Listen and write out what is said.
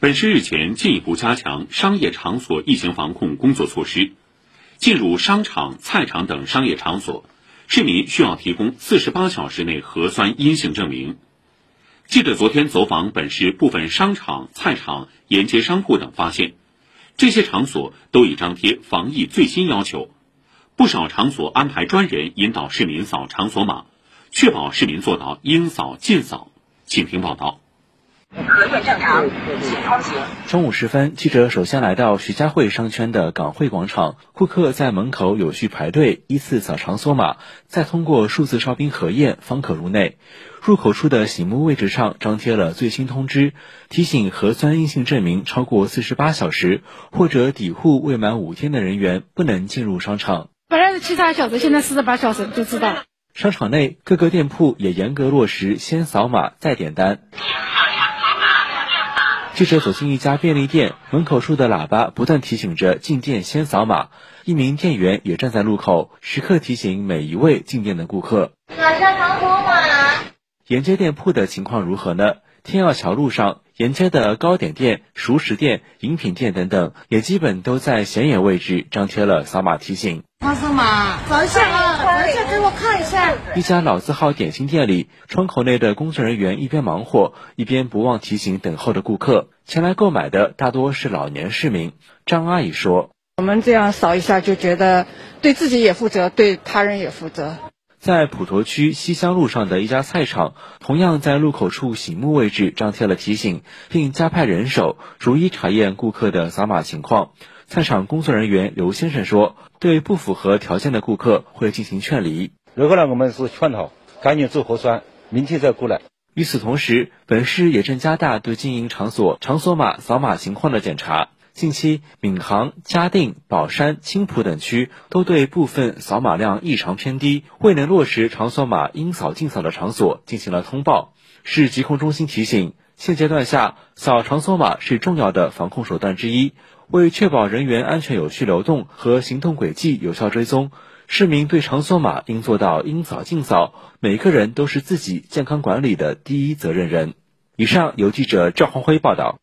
本市日前进一步加强商业场所疫情防控工作措施，进入商场、菜场等商业场所，市民需要提供四十八小时内核酸阴性证明。记者昨天走访本市部分商场、菜场、沿街商铺等，发现这些场所都已张贴防疫最新要求，不少场所安排专人引导市民扫场所码，确保市民做到应扫尽扫。请听报道。核验正常，请通行。中午时分，记者首先来到徐家汇商圈的港汇广场，顾客在门口有序排队，依次扫场所码，再通过数字哨兵核验方可入内。入口处的醒目位置上张贴了最新通知，提醒核酸阴性证明超过四十八小时或者抵沪未满五天的人员不能进入商场。本来是七十二小时，现在四十八小时就知道。商场内各个店铺也严格落实先扫码再点单。记者走进一家便利店，门口处的喇叭不断提醒着进店先扫码。一名店员也站在路口，时刻提醒每一位进店的顾客。马上场所码。沿街店铺的情况如何呢？天耀桥路上沿街的糕点店、熟食店、饮品店等等，也基本都在显眼位置张贴了扫码提醒。场所码，扫一下啊，扫一下给我看一下。一家老字号点心店里，窗口内的工作人员一边忙活，一边不忘提醒等候的顾客。前来购买的大多是老年市民。张阿姨说：“我们这样扫一下，就觉得对自己也负责，对他人也负责。”在普陀区西乡路上的一家菜场，同样在路口处醒目位置张贴了提醒，并加派人手逐一查验顾客的扫码情况。菜场工作人员刘先生说：“对不符合条件的顾客会进行劝离。然后呢，我们是劝导赶紧做核酸，明天再过来。”与此同时，本市也正加大对经营场所场所码扫码情况的检查。近期，闵行、嘉定、宝山、青浦等区都对部分扫码量异常偏低、未能落实场所码应扫尽扫的场所进行了通报。市疾控中心提醒，现阶段下扫场所码是重要的防控手段之一。为确保人员安全有序流动和行动轨迹有效追踪，市民对场所码应做到应扫尽扫，每个人都是自己健康管理的第一责任人。以上由记者赵红辉报道。